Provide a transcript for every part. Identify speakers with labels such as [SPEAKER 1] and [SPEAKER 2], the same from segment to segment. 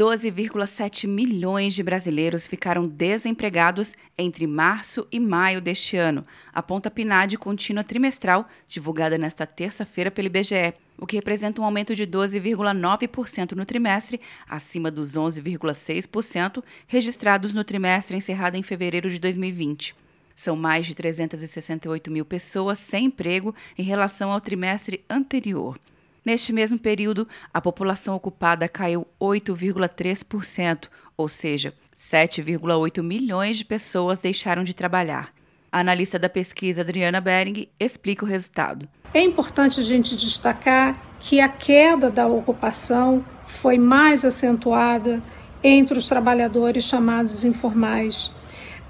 [SPEAKER 1] 12,7 milhões de brasileiros ficaram desempregados entre março e maio deste ano, aponta a PNAD contínua trimestral, divulgada nesta terça-feira pelo IBGE, o que representa um aumento de 12,9% no trimestre, acima dos 11,6% registrados no trimestre encerrado em fevereiro de 2020. São mais de 368 mil pessoas sem emprego em relação ao trimestre anterior. Neste mesmo período, a população ocupada caiu 8,3%, ou seja, 7,8 milhões de pessoas deixaram de trabalhar. A analista da pesquisa Adriana Bering explica o resultado.
[SPEAKER 2] É importante a gente destacar que a queda da ocupação foi mais acentuada entre os trabalhadores chamados informais.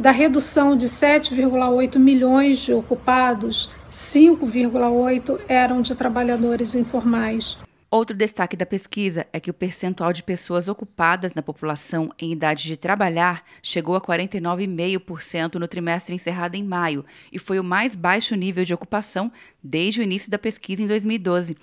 [SPEAKER 2] Da redução de 7,8 milhões de ocupados, 5,8 eram de trabalhadores informais.
[SPEAKER 1] Outro destaque da pesquisa é que o percentual de pessoas ocupadas na população em idade de trabalhar chegou a 49,5% no trimestre encerrado em maio e foi o mais baixo nível de ocupação desde o início da pesquisa em 2012.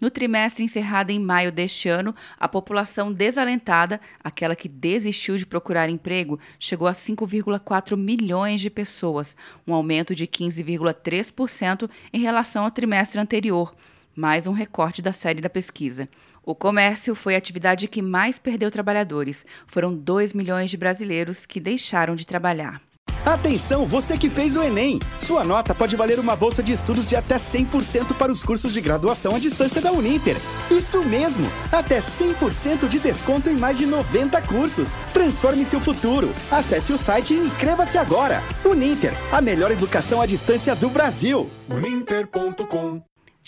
[SPEAKER 1] No trimestre encerrado em maio deste ano, a população desalentada, aquela que desistiu de procurar emprego, chegou a 5,4 milhões de pessoas, um aumento de 15,3% em relação ao trimestre anterior mais um recorte da série da pesquisa. O comércio foi a atividade que mais perdeu trabalhadores. Foram 2 milhões de brasileiros que deixaram de trabalhar.
[SPEAKER 3] Atenção, você que fez o Enem! Sua nota pode valer uma bolsa de estudos de até 100% para os cursos de graduação à distância da Uninter. Isso mesmo! Até 100% de desconto em mais de 90 cursos. Transforme seu futuro. Acesse o site e inscreva-se agora. Uninter, a melhor educação à distância do Brasil.
[SPEAKER 1] Uninter.com